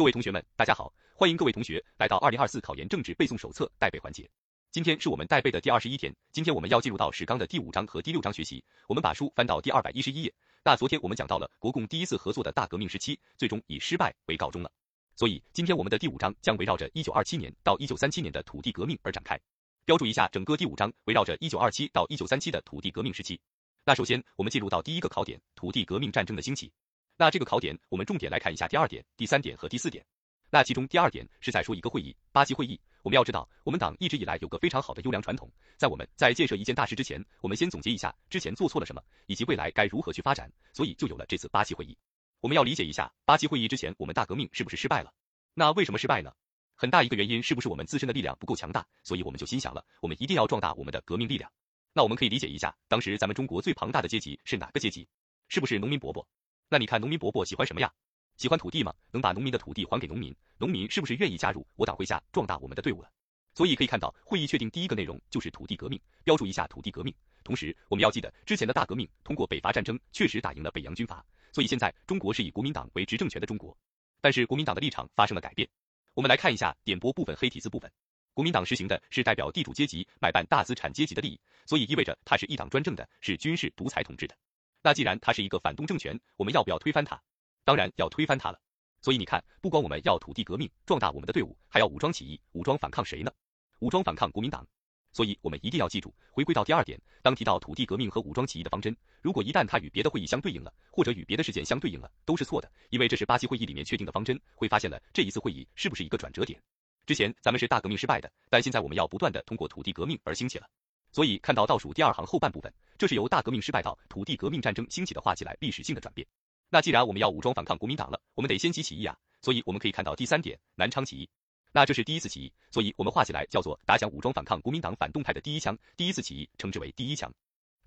各位同学们，大家好，欢迎各位同学来到二零二四考研政治背诵手册带背环节。今天是我们带背的第二十一天，今天我们要进入到史纲的第五章和第六章学习。我们把书翻到第二百一十一页。那昨天我们讲到了国共第一次合作的大革命时期，最终以失败为告终了。所以今天我们的第五章将围绕着一九二七年到一九三七年的土地革命而展开。标注一下，整个第五章围绕着一九二七到一九三七的土地革命时期。那首先我们进入到第一个考点，土地革命战争的兴起。那这个考点我们重点来看一下第二点、第三点和第四点。那其中第二点是在说一个会议，八七会议。我们要知道，我们党一直以来有个非常好的优良传统，在我们在建设一件大事之前，我们先总结一下之前做错了什么，以及未来该如何去发展，所以就有了这次八七会议。我们要理解一下，八七会议之前我们大革命是不是失败了？那为什么失败呢？很大一个原因是不是我们自身的力量不够强大，所以我们就心想了，我们一定要壮大我们的革命力量。那我们可以理解一下，当时咱们中国最庞大的阶级是哪个阶级？是不是农民伯伯？那你看农民伯伯喜欢什么呀？喜欢土地吗？能把农民的土地还给农民，农民是不是愿意加入我党麾下壮大我们的队伍了？所以可以看到，会议确定第一个内容就是土地革命，标注一下土地革命。同时，我们要记得之前的大革命通过北伐战争确实打赢了北洋军阀，所以现在中国是以国民党为执政权的中国。但是国民党的立场发生了改变。我们来看一下点播部分黑体字部分，国民党实行的是代表地主阶级买办大资产阶级的利益，所以意味着它是一党专政的，是军事独裁统治的。那既然它是一个反动政权，我们要不要推翻它？当然要推翻它了，所以你看，不光我们要土地革命，壮大我们的队伍，还要武装起义，武装反抗谁呢？武装反抗国民党。所以我们一定要记住，回归到第二点，当提到土地革命和武装起义的方针，如果一旦它与别的会议相对应了，或者与别的事件相对应了，都是错的，因为这是八七会议里面确定的方针。会发现了这一次会议是不是一个转折点？之前咱们是大革命失败的，但现在我们要不断的通过土地革命而兴起了。所以看到倒数第二行后半部分，这是由大革命失败到土地革命战争兴起的画起来历史性的转变。那既然我们要武装反抗国民党了，我们得先起起义啊！所以我们可以看到第三点，南昌起义。那这是第一次起义，所以我们画起来叫做打响武装反抗国民党反动派的第一枪。第一次起义称之为第一枪。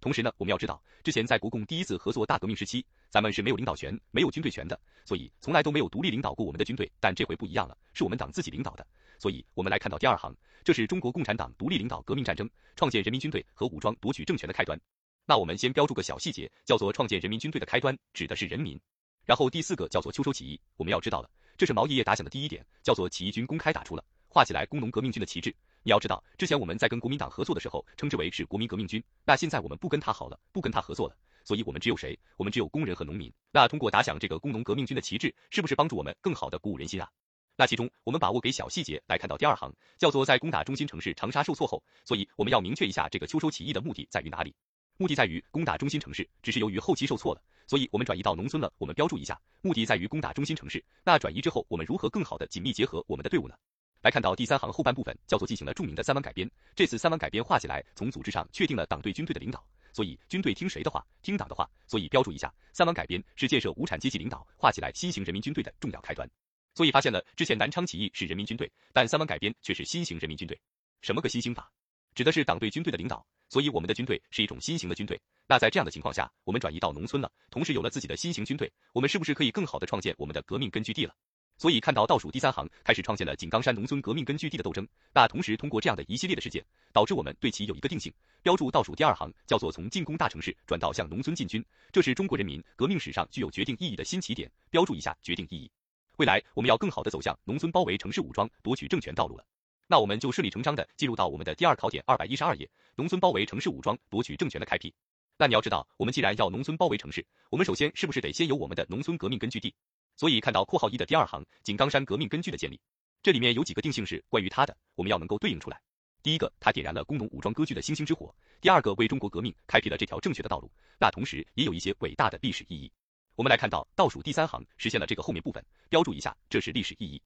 同时呢，我们要知道，之前在国共第一次合作大革命时期，咱们是没有领导权、没有军队权的，所以从来都没有独立领导过我们的军队。但这回不一样了，是我们党自己领导的。所以我们来看到第二行，这是中国共产党独立领导革命战争，创建人民军队和武装夺取政权的开端。那我们先标注个小细节，叫做创建人民军队的开端指的是人民。然后第四个叫做秋收起义，我们要知道了，这是毛爷爷打响的第一点，叫做起义军公开打出了，画起来工农革命军的旗帜。你要知道，之前我们在跟国民党合作的时候，称之为是国民革命军，那现在我们不跟他好了，不跟他合作了，所以我们只有谁？我们只有工人和农民。那通过打响这个工农革命军的旗帜，是不是帮助我们更好的鼓舞人心啊？那其中我们把握给小细节来看到第二行，叫做在攻打中心城市长沙受挫后，所以我们要明确一下这个秋收起义的目的在于哪里？目的在于攻打中心城市，只是由于后期受挫了。所以我们转移到农村了，我们标注一下，目的在于攻打中心城市。那转移之后，我们如何更好的紧密结合我们的队伍呢？来看到第三行后半部分，叫做进行了著名的三湾改编。这次三湾改编画起来，从组织上确定了党对军队的领导，所以军队听谁的话？听党的话。所以标注一下，三湾改编是建设无产阶级领导，画起来新型人民军队的重要开端。所以发现了之前南昌起义是人民军队，但三湾改编却是新型人民军队。什么个新型法？指的是党对军队的领导。所以我们的军队是一种新型的军队。那在这样的情况下，我们转移到农村了，同时有了自己的新型军队，我们是不是可以更好的创建我们的革命根据地了？所以看到倒数第三行开始创建了井冈山农村革命根据地的斗争，那同时通过这样的一系列的事件，导致我们对其有一个定性，标注倒数第二行叫做从进攻大城市转到向农村进军，这是中国人民革命史上具有决定意义的新起点，标注一下决定意义。未来我们要更好的走向农村包围城市武装夺取政权道路了。那我们就顺理成章的进入到我们的第二考点二百一十二页，农村包围城市武装夺取政权的开辟。那你要知道，我们既然要农村包围城市，我们首先是不是得先有我们的农村革命根据地？所以看到括号一的第二行，井冈山革命根据的建立，这里面有几个定性是关于它的，我们要能够对应出来。第一个，它点燃了工农武装割据的星星之火；第二个，为中国革命开辟了这条正确的道路。那同时也有一些伟大的历史意义。我们来看到倒数第三行，实现了这个后面部分，标注一下，这是历史意义。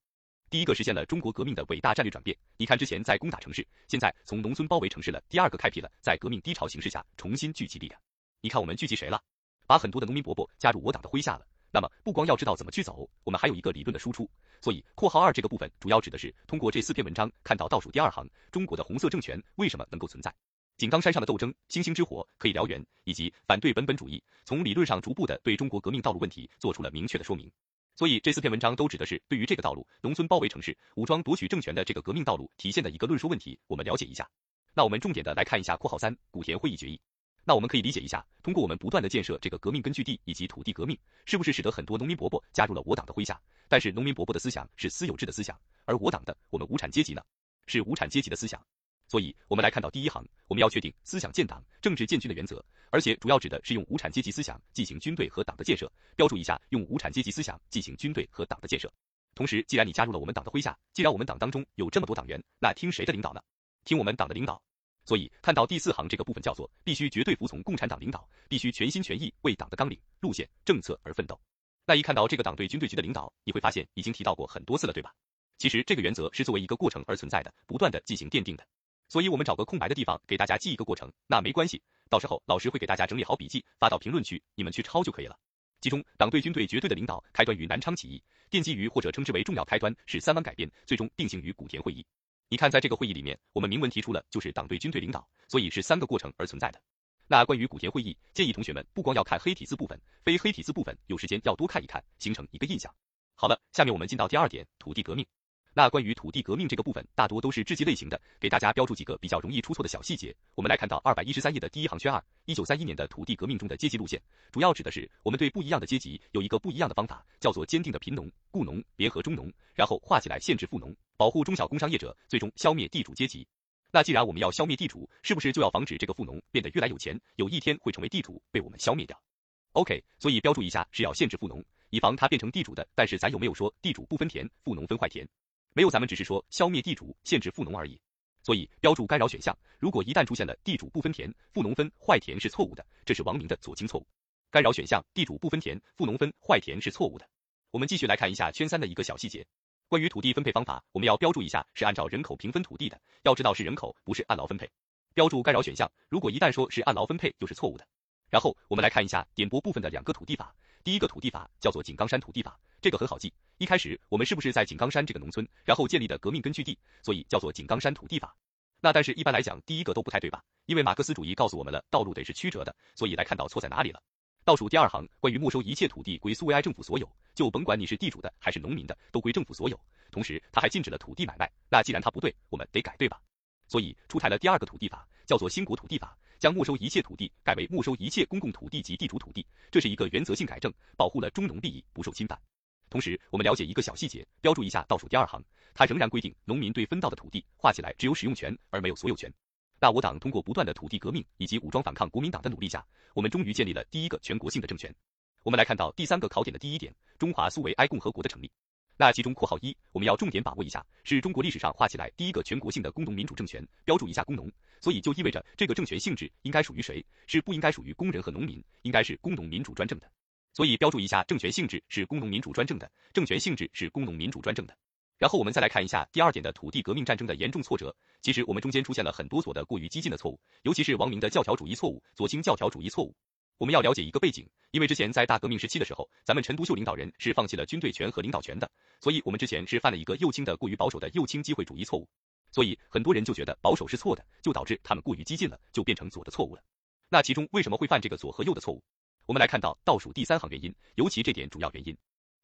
第一个实现了中国革命的伟大战略转变。你看之前在攻打城市，现在从农村包围城市了。第二个开辟了在革命低潮形势下重新聚集力量。你看我们聚集谁了？把很多的农民伯伯加入我党的麾下了。那么不光要知道怎么去走，我们还有一个理论的输出。所以括号二这个部分主要指的是通过这四篇文章看到倒数第二行，中国的红色政权为什么能够存在？井冈山上的斗争，星星之火可以燎原，以及反对本本主义，从理论上逐步的对中国革命道路问题做出了明确的说明。所以这四篇文章都指的是对于这个道路，农村包围城市、武装夺取政权的这个革命道路体现的一个论述问题，我们了解一下。那我们重点的来看一下括号三古田会议决议。那我们可以理解一下，通过我们不断的建设这个革命根据地以及土地革命，是不是使得很多农民伯伯加入了我党的麾下？但是农民伯伯的思想是私有制的思想，而我党的我们无产阶级呢，是无产阶级的思想。所以，我们来看到第一行，我们要确定思想建党、政治建军的原则，而且主要指的是用无产阶级思想进行军队和党的建设。标注一下，用无产阶级思想进行军队和党的建设。同时，既然你加入了我们党的麾下，既然我们党当中有这么多党员，那听谁的领导呢？听我们党的领导。所以，看到第四行这个部分叫做必须绝对服从共产党领导，必须全心全意为党的纲领、路线、政策而奋斗。那一看到这个党对军队局的领导，你会发现已经提到过很多次了，对吧？其实这个原则是作为一个过程而存在的，不断的进行奠定的。所以，我们找个空白的地方给大家记一个过程，那没关系，到时候老师会给大家整理好笔记发到评论区，你们去抄就可以了。其中，党对军队绝对的领导开端于南昌起义，奠基于或者称之为重要开端是三湾改编，最终定型于古田会议。你看，在这个会议里面，我们明文提出了就是党对军队领导，所以是三个过程而存在的。那关于古田会议，建议同学们不光要看黑体字部分，非黑体字部分有时间要多看一看，形成一个印象。好了，下面我们进到第二点，土地革命。那关于土地革命这个部分，大多都是志记类型的，给大家标注几个比较容易出错的小细节。我们来看到二百一十三页的第一行圈二，一九三一年的土地革命中的阶级路线，主要指的是我们对不一样的阶级有一个不一样的方法，叫做坚定的贫农、雇农联合中农，然后划起来限制富农，保护中小工商业者，最终消灭地主阶级。那既然我们要消灭地主，是不是就要防止这个富农变得越来有钱，有一天会成为地主被我们消灭掉？OK，所以标注一下是要限制富农，以防他变成地主的。但是咱有没有说地主不分田，富农分坏田？没有，咱们只是说消灭地主，限制富农而已。所以标注干扰选项。如果一旦出现了地主不分田，富农分坏田是错误的，这是王明的左倾错误。干扰选项，地主不分田，富农分坏田是错误的。我们继续来看一下圈三的一个小细节，关于土地分配方法，我们要标注一下是按照人口平分土地的，要知道是人口，不是按劳分配。标注干扰选项，如果一旦说是按劳分配，就是错误的。然后我们来看一下点拨部分的两个土地法，第一个土地法叫做井冈山土地法，这个很好记。一开始我们是不是在井冈山这个农村，然后建立的革命根据地，所以叫做井冈山土地法。那但是一般来讲，第一个都不太对吧？因为马克思主义告诉我们了，道路得是曲折的，所以来看到错在哪里了。倒数第二行，关于没收一切土地归苏维埃政府所有，就甭管你是地主的还是农民的，都归政府所有。同时他还禁止了土地买卖。那既然他不对，我们得改对吧？所以出台了第二个土地法，叫做新国土地法，将没收一切土地改为没收一切公共土地及地主土地，这是一个原则性改正，保护了中农利益不受侵犯。同时，我们了解一个小细节，标注一下倒数第二行，它仍然规定农民对分到的土地划起来只有使用权而没有所有权。那我党通过不断的土地革命以及武装反抗国民党的努力下，我们终于建立了第一个全国性的政权。我们来看到第三个考点的第一点，中华苏维埃共和国的成立。那其中括号一，我们要重点把握一下，是中国历史上划起来第一个全国性的工农民主政权，标注一下工农，所以就意味着这个政权性质应该属于谁？是不应该属于工人和农民，应该是工农民主专政的。所以标注一下，政权性质是工农民主专政的，政权性质是工农民主专政的。然后我们再来看一下第二点的土地革命战争的严重挫折。其实我们中间出现了很多所的过于激进的错误，尤其是王明的教条主义错误，左倾教条主义错误。我们要了解一个背景，因为之前在大革命时期的时候，咱们陈独秀领导人是放弃了军队权和领导权的，所以我们之前是犯了一个右倾的过于保守的右倾机会主义错误。所以很多人就觉得保守是错的，就导致他们过于激进了，就变成左的错误了。那其中为什么会犯这个左和右的错误？我们来看到倒数第三行原因，尤其这点主要原因，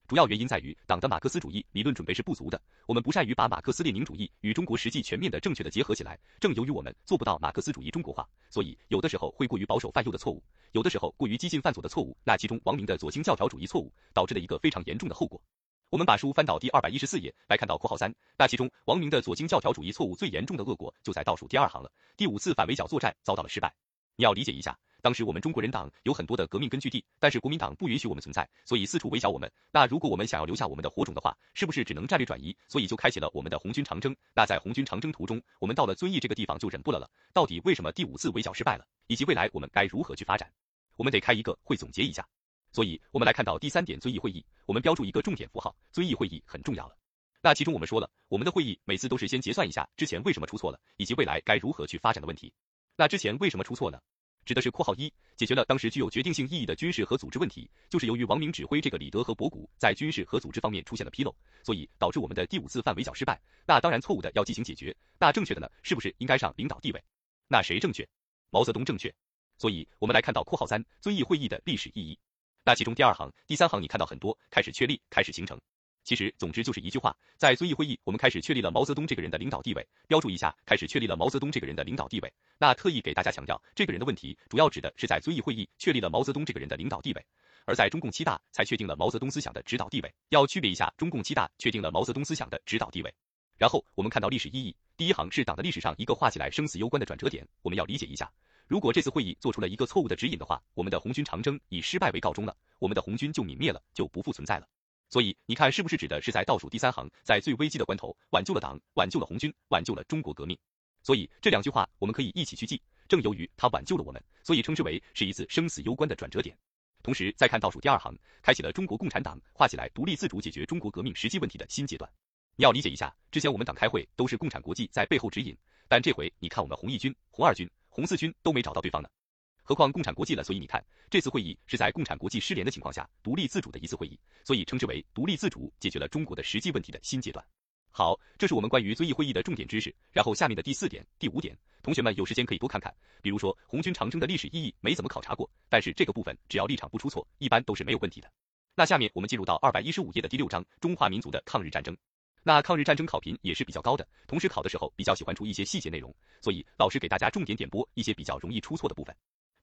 主要原因在于党的马克思主义理论准备是不足的，我们不善于把马克思列宁主义与中国实际全面的正确的结合起来。正由于我们做不到马克思主义中国化，所以有的时候会过于保守犯右的错误，有的时候过于激进犯左的错误。那其中王明的左倾教条主义错误导致了一个非常严重的后果。我们把书翻到第二百一十四页来看到括号三，那其中王明的左倾教条主义错误最严重的恶果就在倒数第二行了。第五次反围剿作战遭到了失败，你要理解一下。当时我们中国人党有很多的革命根据地，但是国民党不允许我们存在，所以四处围剿我们。那如果我们想要留下我们的火种的话，是不是只能战略转移？所以就开启了我们的红军长征。那在红军长征途中，我们到了遵义这个地方就忍不了了。到底为什么第五次围剿失败了？以及未来我们该如何去发展？我们得开一个会总结一下。所以我们来看到第三点，遵义会议，我们标注一个重点符号，遵义会议很重要了。那其中我们说了，我们的会议每次都是先结算一下之前为什么出错了，以及未来该如何去发展的问题。那之前为什么出错呢？指的是括号一，解决了当时具有决定性意义的军事和组织问题，就是由于王明指挥这个李德和博古在军事和组织方面出现了纰漏，所以导致我们的第五次反围剿失败。那当然错误的要进行解决，那正确的呢？是不是应该上领导地位？那谁正确？毛泽东正确。所以我们来看到括号三，遵义会议的历史意义。那其中第二行、第三行你看到很多开始确立、开始形成。其实，总之就是一句话，在遵义会议，我们开始确立了毛泽东这个人的领导地位。标注一下，开始确立了毛泽东这个人的领导地位。那特意给大家强调，这个人的问题，主要指的是在遵义会议确立了毛泽东这个人的领导地位，而在中共七大才确定了毛泽东思想的指导地位。要区别一下，中共七大确定了毛泽东思想的指导地位。然后我们看到历史意义，第一行是党的历史上一个画起来生死攸关的转折点，我们要理解一下。如果这次会议做出了一个错误的指引的话，我们的红军长征以失败为告终了，我们的红军就泯灭了，就不复存在了。所以你看，是不是指的是在倒数第三行，在最危机的关头挽救了党，挽救了红军，挽救了中国革命？所以这两句话我们可以一起去记。正由于他挽救了我们，所以称之为是一次生死攸关的转折点。同时再看倒数第二行，开启了中国共产党画起来独立自主解决中国革命实际问题的新阶段。你要理解一下，之前我们党开会都是共产国际在背后指引，但这回你看我们红一军、红二军。红四军都没找到对方呢，何况共产国际了。所以你看，这次会议是在共产国际失联的情况下独立自主的一次会议，所以称之为独立自主解决了中国的实际问题的新阶段。好，这是我们关于遵义会议的重点知识。然后下面的第四点、第五点，同学们有时间可以多看看。比如说红军长征的历史意义没怎么考察过，但是这个部分只要立场不出错，一般都是没有问题的。那下面我们进入到二百一十五页的第六章中华民族的抗日战争。那抗日战争考评也是比较高的，同时考的时候比较喜欢出一些细节内容，所以老师给大家重点点播一些比较容易出错的部分。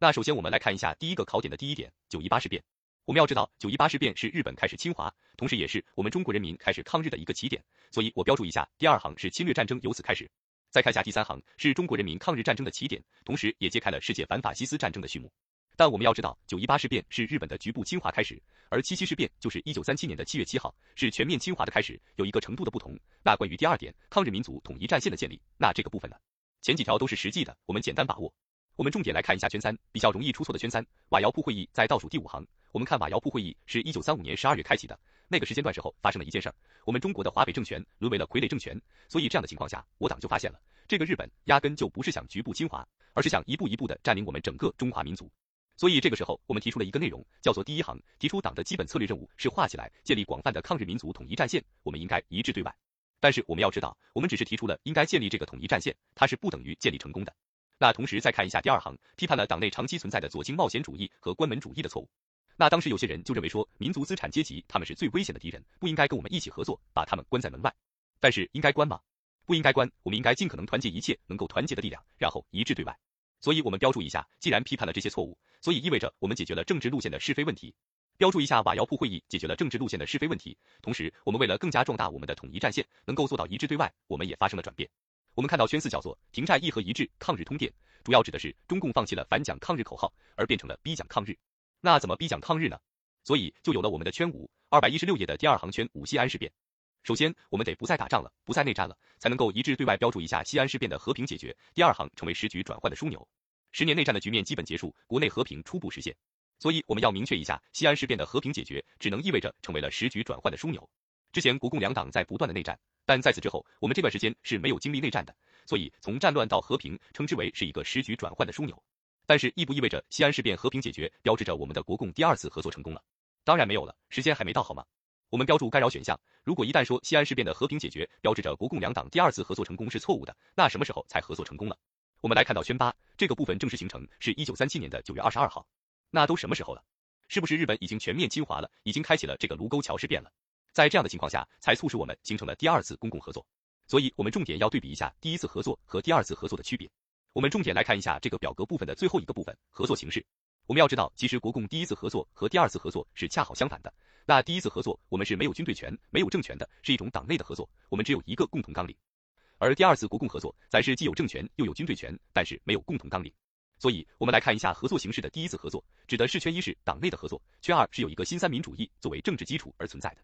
那首先我们来看一下第一个考点的第一点，九一八事变。我们要知道，九一八事变是日本开始侵华，同时也是我们中国人民开始抗日的一个起点，所以我标注一下，第二行是侵略战争由此开始。再看一下第三行，是中国人民抗日战争的起点，同时也揭开了世界反法西斯战争的序幕。但我们要知道，九一八事变是日本的局部侵华开始，而七七事变就是一九三七年的七月七号，是全面侵华的开始，有一个程度的不同。那关于第二点，抗日民族统一战线的建立，那这个部分呢？前几条都是实际的，我们简单把握。我们重点来看一下圈三，比较容易出错的圈三，瓦窑铺会议在倒数第五行。我们看瓦窑铺会议是一九三五年十二月开启的，那个时间段时候发生了一件事儿，我们中国的华北政权沦为了傀儡政权，所以这样的情况下，我党就发现了，这个日本压根就不是想局部侵华，而是想一步一步的占领我们整个中华民族。所以这个时候，我们提出了一个内容，叫做第一行，提出党的基本策略任务是画起来建立广泛的抗日民族统一战线，我们应该一致对外。但是我们要知道，我们只是提出了应该建立这个统一战线，它是不等于建立成功的。那同时再看一下第二行，批判了党内长期存在的左倾冒险主义和关门主义的错误。那当时有些人就认为说，民族资产阶级他们是最危险的敌人，不应该跟我们一起合作，把他们关在门外。但是应该关吗？不应该关，我们应该尽可能团结一切能够团结的力量，然后一致对外。所以我们标注一下，既然批判了这些错误，所以意味着我们解决了政治路线的是非问题。标注一下，瓦窑铺会议解决了政治路线的是非问题。同时，我们为了更加壮大我们的统一战线，能够做到一致对外，我们也发生了转变。我们看到宣四叫做停战议和一致，抗日通电，主要指的是中共放弃了反蒋抗日口号，而变成了逼蒋抗日。那怎么逼蒋抗日呢？所以就有了我们的圈五，二百一十六页的第二行圈五西安事变。首先，我们得不再打仗了，不再内战了，才能够一致对外标注一下西安事变的和平解决。第二行成为时局转换的枢纽，十年内战的局面基本结束，国内和平初步实现。所以我们要明确一下，西安事变的和平解决只能意味着成为了时局转换的枢纽。之前国共两党在不断的内战，但在此之后，我们这段时间是没有经历内战的，所以从战乱到和平，称之为是一个时局转换的枢纽。但是意不意味着西安事变和平解决标志着我们的国共第二次合作成功了？当然没有了，时间还没到，好吗？我们标注干扰选项。如果一旦说西安事变的和平解决标志着国共两党第二次合作成功是错误的，那什么时候才合作成功了？我们来看到宣八这个部分正式形成是一九三七年的九月二十二号，那都什么时候了？是不是日本已经全面侵华了，已经开启了这个卢沟桥事变了？在这样的情况下，才促使我们形成了第二次公共合作。所以，我们重点要对比一下第一次合作和第二次合作的区别。我们重点来看一下这个表格部分的最后一个部分合作形式。我们要知道，其实国共第一次合作和第二次合作是恰好相反的。那第一次合作，我们是没有军队权、没有政权的，是一种党内的合作，我们只有一个共同纲领；而第二次国共合作，咱是既有政权又有军队权，但是没有共同纲领。所以，我们来看一下合作形式的第一次合作，指的是圈一是党内的合作，圈二是有一个新三民主义作为政治基础而存在的。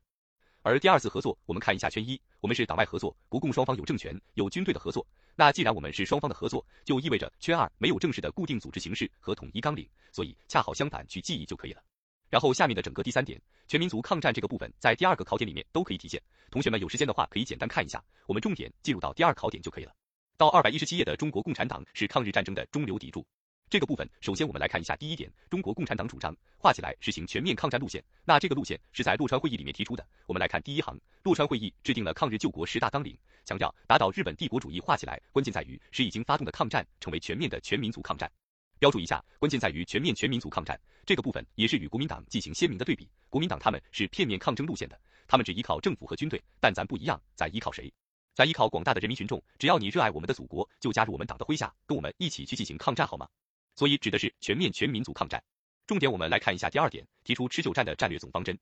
而第二次合作，我们看一下圈一，我们是党外合作，国共双方有政权、有军队的合作。那既然我们是双方的合作，就意味着圈二没有正式的固定组织形式和统一纲领，所以恰好相反去记忆就可以了。然后下面的整个第三点，全民族抗战这个部分，在第二个考点里面都可以体现。同学们有时间的话，可以简单看一下。我们重点进入到第二考点就可以了。到二百一十七页的中国共产党是抗日战争的中流砥柱。这个部分，首先我们来看一下第一点，中国共产党主张画起来实行全面抗战路线。那这个路线是在洛川会议里面提出的。我们来看第一行，洛川会议制定了抗日救国十大纲领，强调打倒日本帝国主义画起来，关键在于使已经发动的抗战成为全面的全民族抗战。标注一下，关键在于全面全民族抗战这个部分也是与国民党进行鲜明的对比。国民党他们是片面抗争路线的，他们只依靠政府和军队，但咱不一样，咱依靠谁？咱依靠广大的人民群众。只要你热爱我们的祖国，就加入我们党的麾下，跟我们一起去进行抗战，好吗？所以指的是全面全民族抗战。重点我们来看一下第二点，提出持久战的战略总方针。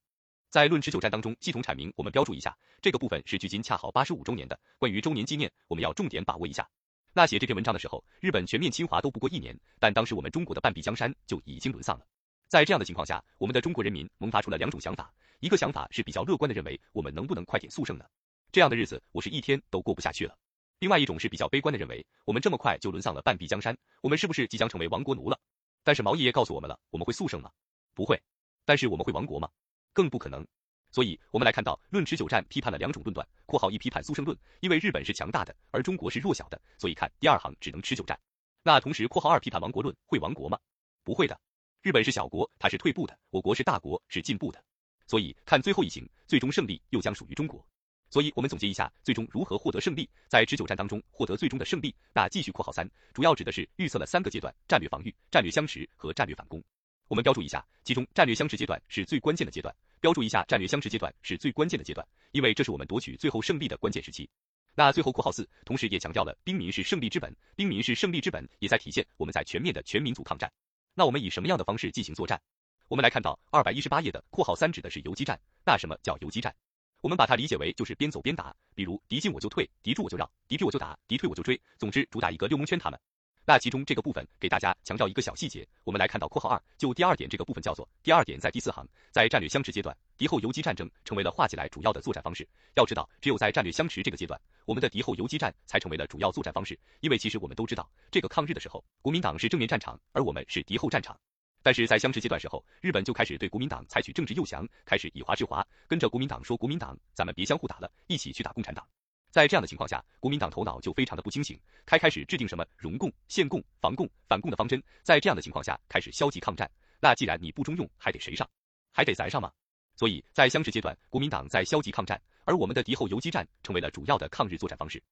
在论持久战当中，系统阐明，我们标注一下，这个部分是距今恰好八十五周年的。关于周年纪念，我们要重点把握一下。那写这篇文章的时候，日本全面侵华都不过一年，但当时我们中国的半壁江山就已经沦丧了。在这样的情况下，我们的中国人民萌发出了两种想法，一个想法是比较乐观的，认为我们能不能快点速胜呢？这样的日子我是一天都过不下去了。另外一种是比较悲观的，认为我们这么快就沦丧了半壁江山，我们是不是即将成为亡国奴了？但是毛爷爷告诉我们了，我们会速胜吗？不会。但是我们会亡国吗？更不可能。所以，我们来看到《论持久战》批判了两种论断（括号一批判速胜论），因为日本是强大的，而中国是弱小的，所以看第二行只能持久战。那同时（括号二批判亡国论），会亡国吗？不会的。日本是小国，它是退步的；我国是大国，是进步的。所以看最后一行，最终胜利又将属于中国。所以我们总结一下，最终如何获得胜利，在持久战当中获得最终的胜利。那继续（括号三）主要指的是预测了三个阶段：战略防御、战略相持和战略反攻。我们标注一下，其中战略相持阶段是最关键的阶段。标注一下，战略相持阶段是最关键的阶段，因为这是我们夺取最后胜利的关键时期。那最后括号四，同时也强调了兵民是胜利之本，兵民是胜利之本，也在体现我们在全面的全民族抗战。那我们以什么样的方式进行作战？我们来看到二百一十八页的括号三指的是游击战。那什么叫游击战？我们把它理解为就是边走边打，比如敌进我就退，敌驻我就绕，敌退我就打，敌退我就追，总之主打一个六蒙圈他们。那其中这个部分给大家强调一个小细节，我们来看到括号二，就第二点这个部分叫做第二点，在第四行，在战略相持阶段，敌后游击战争成为了画起来主要的作战方式。要知道，只有在战略相持这个阶段，我们的敌后游击战才成为了主要作战方式。因为其实我们都知道，这个抗日的时候，国民党是正面战场，而我们是敌后战场。但是在相持阶段时候，日本就开始对国民党采取政治诱降，开始以华制华，跟着国民党说国民党，咱们别相互打了，一起去打共产党。在这样的情况下，国民党头脑就非常的不清醒，开开始制定什么荣共、限共、防共、反共的方针。在这样的情况下，开始消极抗战。那既然你不中用，还得谁上？还得咱上吗？所以在相持阶段，国民党在消极抗战，而我们的敌后游击战成为了主要的抗日作战方式。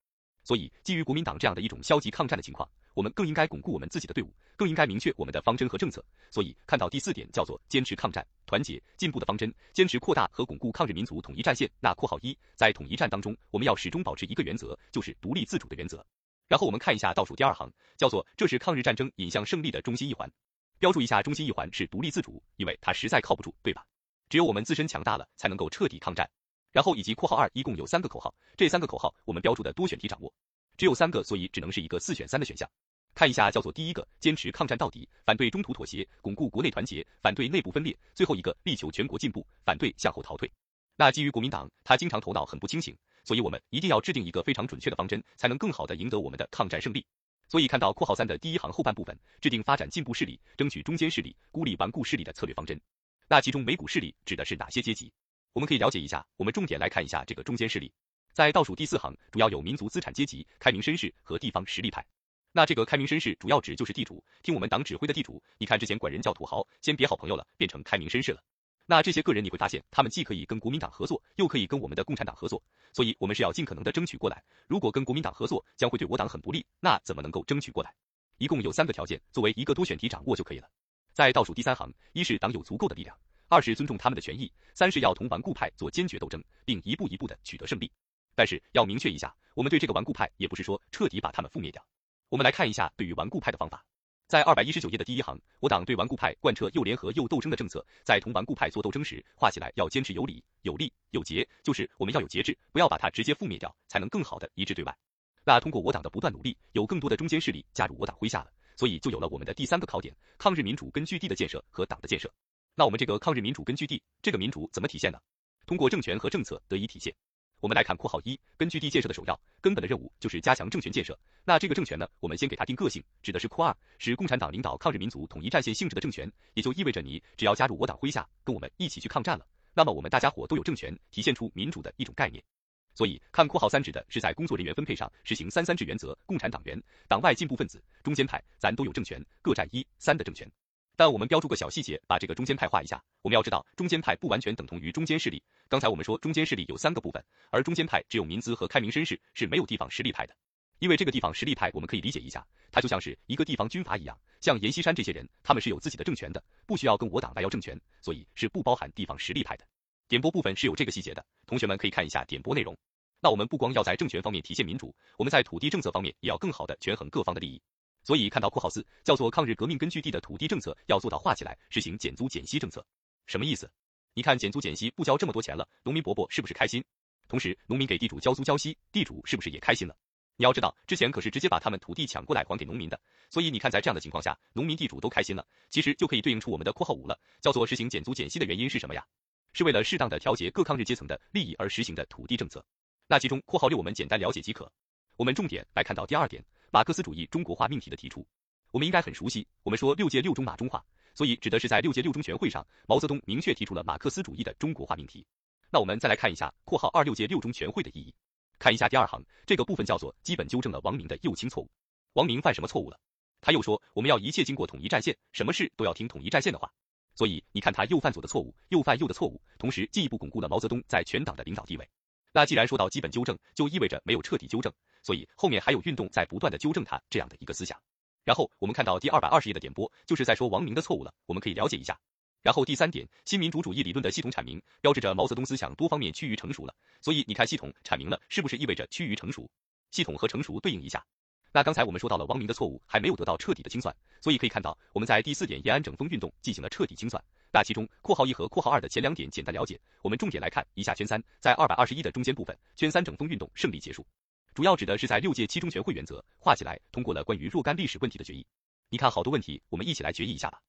所以，基于国民党这样的一种消极抗战的情况，我们更应该巩固我们自己的队伍，更应该明确我们的方针和政策。所以，看到第四点叫做坚持抗战、团结、进步的方针，坚持扩大和巩固抗日民族统一战线。那括号一，在统一战当中，我们要始终保持一个原则，就是独立自主的原则。然后我们看一下倒数第二行，叫做这是抗日战争引向胜利的中心一环。标注一下，中心一环是独立自主，因为它实在靠不住，对吧？只有我们自身强大了，才能够彻底抗战。然后以及括号二一共有三个口号，这三个口号我们标注的多选题掌握，只有三个，所以只能是一个四选三的选项。看一下叫做第一个，坚持抗战到底，反对中途妥协，巩固国内团结，反对内部分裂。最后一个，力求全国进步，反对向后逃退。那基于国民党他经常头脑很不清醒，所以我们一定要制定一个非常准确的方针，才能更好的赢得我们的抗战胜利。所以看到括号三的第一行后半部分，制定发展进步势力，争取中间势力，孤立顽固势力的策略方针。那其中美股势力指的是哪些阶级？我们可以了解一下，我们重点来看一下这个中间势力，在倒数第四行，主要有民族资产阶级、开明绅士和地方实力派。那这个开明绅士主要指就是地主，听我们党指挥的地主。你看之前管人叫土豪，先别好朋友了，变成开明绅士了。那这些个人你会发现，他们既可以跟国民党合作，又可以跟我们的共产党合作，所以我们是要尽可能的争取过来。如果跟国民党合作，将会对我党很不利，那怎么能够争取过来？一共有三个条件，作为一个多选题掌握就可以了。在倒数第三行，一是党有足够的力量。二是尊重他们的权益，三是要同顽固派做坚决斗争，并一步一步的取得胜利。但是要明确一下，我们对这个顽固派也不是说彻底把他们覆灭掉。我们来看一下对于顽固派的方法，在二百一十九页的第一行，我党对顽固派贯彻又联合又斗争的政策，在同顽固派做斗争时，画起来要坚持有理、有利、有节，就是我们要有节制，不要把它直接覆灭掉，才能更好的一致对外。那通过我党的不断努力，有更多的中间势力加入我党麾下了，所以就有了我们的第三个考点：抗日民主根据地的建设和党的建设。那我们这个抗日民主根据地，这个民主怎么体现呢？通过政权和政策得以体现。我们来看括号一，根据地建设的首要、根本的任务就是加强政权建设。那这个政权呢，我们先给它定个性，指的是括二，是共产党领导抗日民族统一战线性质的政权，也就意味着你只要加入我党麾下，跟我们一起去抗战了，那么我们大家伙都有政权，体现出民主的一种概念。所以看括号三指的是在工作人员分配上实行三三制原则，共产党员、党外进步分子、中间派，咱都有政权，各占一三的政权。但我们标注个小细节，把这个中间派画一下。我们要知道，中间派不完全等同于中间势力。刚才我们说中间势力有三个部分，而中间派只有民资和开明绅士，是没有地方实力派的。因为这个地方实力派，我们可以理解一下，它就像是一个地方军阀一样。像阎锡山这些人，他们是有自己的政权的，不需要跟我党来要政权，所以是不包含地方实力派的。点播部分是有这个细节的，同学们可以看一下点播内容。那我们不光要在政权方面体现民主，我们在土地政策方面也要更好的权衡各方的利益。所以看到括号四叫做抗日革命根据地的土地政策要做到画起来，实行减租减息政策，什么意思？你看减租减息不交这么多钱了，农民伯伯是不是开心？同时农民给地主交租交息，地主是不是也开心了？你要知道，之前可是直接把他们土地抢过来还给农民的，所以你看在这样的情况下，农民地主都开心了，其实就可以对应出我们的括号五了，叫做实行减租减息的原因是什么呀？是为了适当的调节各抗日阶层的利益而实行的土地政策。那其中括号六我们简单了解即可。我们重点来看到第二点，马克思主义中国化命题的提出。我们应该很熟悉，我们说六届六中马中化，所以指的是在六届六中全会上，毛泽东明确提出了马克思主义的中国化命题。那我们再来看一下括号二六届六中全会的意义。看一下第二行，这个部分叫做基本纠正了王明的右倾错误。王明犯什么错误了？他又说我们要一切经过统一战线，什么事都要听统一战线的话。所以你看他又犯左的错误，又犯右的错误，同时进一步巩固了毛泽东在全党的领导地位。那既然说到基本纠正，就意味着没有彻底纠正，所以后面还有运动在不断的纠正他这样的一个思想。然后我们看到第二百二十页的点播，就是在说王明的错误了，我们可以了解一下。然后第三点，新民主主义理论的系统阐明，标志着毛泽东思想多方面趋于成熟了。所以你看系统阐明了，是不是意味着趋于成熟？系统和成熟对应一下。那刚才我们说到了王明的错误还没有得到彻底的清算，所以可以看到我们在第四点延安整风运动进行了彻底清算。那其中括号一和括号二的前两点简单了解，我们重点来看一下圈三，在二百二十一的中间部分，圈三整风运动胜利结束，主要指的是在六届七中全会原则画起来通过了关于若干历史问题的决议。你看好多问题，我们一起来决议一下吧。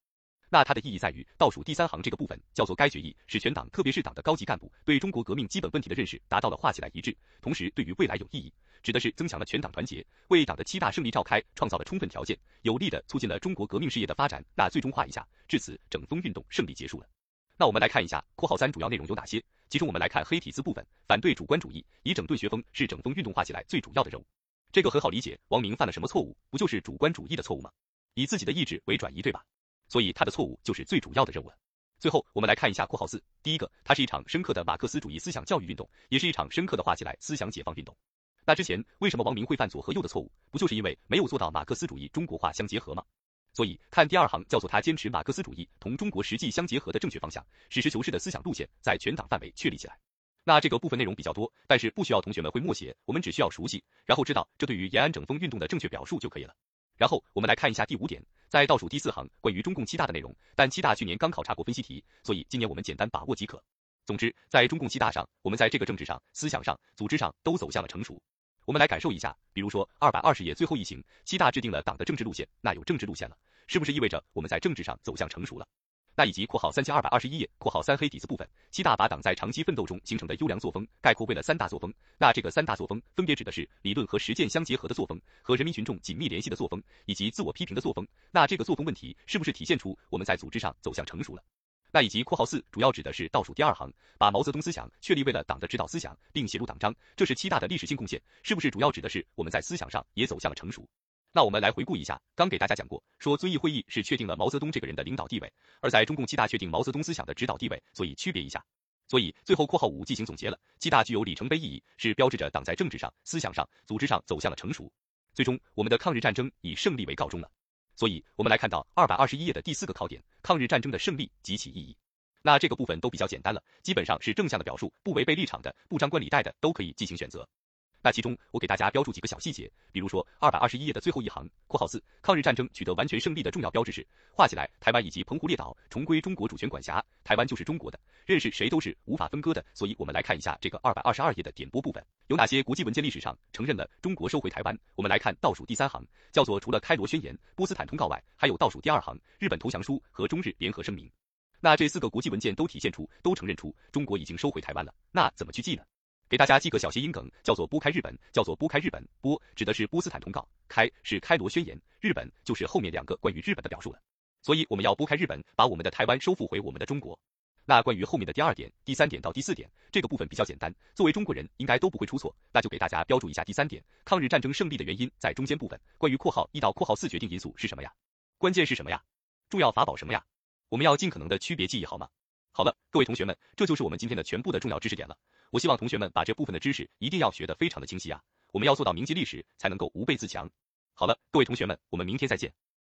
那它的意义在于倒数第三行这个部分叫做该决议使全党特别是党的高级干部对中国革命基本问题的认识达到了画起来一致，同时对于未来有意义。指的是增强了全党团结，为党的七大胜利召开创造了充分条件，有力的促进了中国革命事业的发展。那最终画一下，至此整风运动胜利结束了。那我们来看一下括号三主要内容有哪些？其中我们来看黑体字部分，反对主观主义，以整顿学风是整风运动画起来最主要的任务。这个很好理解，王明犯了什么错误？不就是主观主义的错误吗？以自己的意志为转移，对吧？所以他的错误就是最主要的任务了。最后我们来看一下括号四，第一个，它是一场深刻的马克思主义思想教育运动，也是一场深刻的画起来思想解放运动。那之前为什么王明会犯左和右的错误？不就是因为没有做到马克思主义中国化相结合吗？所以看第二行叫做他坚持马克思主义同中国实际相结合的正确方向，实事求是的思想路线在全党范围确立起来。那这个部分内容比较多，但是不需要同学们会默写，我们只需要熟悉，然后知道这对于延安整风运动的正确表述就可以了。然后我们来看一下第五点，在倒数第四行关于中共七大的内容，但七大去年刚考察过分析题，所以今年我们简单把握即可。总之，在中共七大上，我们在这个政治上、思想上、组织上都走向了成熟。我们来感受一下，比如说二百二十页最后一行，七大制定了党的政治路线，那有政治路线了，是不是意味着我们在政治上走向成熟了？那以及括号三千二百二十一页括号三黑底子部分，七大把党在长期奋斗中形成的优良作风概括为了三大作风，那这个三大作风分别指的是理论和实践相结合的作风，和人民群众紧密联系的作风，以及自我批评的作风。那这个作风问题是不是体现出我们在组织上走向成熟了？那以及括号四主要指的是倒数第二行，把毛泽东思想确立为了党的指导思想，并写入党章，这是七大的历史性贡献，是不是主要指的是我们在思想上也走向了成熟？那我们来回顾一下，刚给大家讲过，说遵义会议是确定了毛泽东这个人的领导地位，而在中共七大确定毛泽东思想的指导地位，所以区别一下。所以最后括号五进行总结了，七大具有里程碑意义，是标志着党在政治上、思想上、组织上走向了成熟。最终，我们的抗日战争以胜利为告终了。所以，我们来看到二百二十一页的第四个考点，抗日战争的胜利及其意义。那这个部分都比较简单了，基本上是正向的表述，不违背立场的，不张冠李戴的，都可以进行选择。那其中，我给大家标注几个小细节，比如说二百二十一页的最后一行，括号四，抗日战争取得完全胜利的重要标志是画起来，台湾以及澎湖列岛重归中国主权管辖，台湾就是中国的，认识谁都是无法分割的。所以，我们来看一下这个二百二十二页的点播部分，有哪些国际文件历史上承认了中国收回台湾？我们来看倒数第三行，叫做除了开罗宣言、波斯坦通告外，还有倒数第二行，日本投降书和中日联合声明。那这四个国际文件都体现出，都承认出中国已经收回台湾了。那怎么去记呢？给大家记个小谐音梗，叫做拨开日本，叫做拨开日本。拨指的是波斯坦通告，开是开罗宣言，日本就是后面两个关于日本的表述了。所以我们要拨开日本，把我们的台湾收复回我们的中国。那关于后面的第二点、第三点到第四点，这个部分比较简单，作为中国人应该都不会出错。那就给大家标注一下第三点，抗日战争胜利的原因在中间部分。关于括号一到括号四决定因素是什么呀？关键是什么呀？重要法宝什么呀？我们要尽可能的区别记忆，好吗？好了，各位同学们，这就是我们今天的全部的重要知识点了。我希望同学们把这部分的知识一定要学得非常的清晰啊！我们要做到铭记历史，才能够无辈自强。好了，各位同学们，我们明天再见。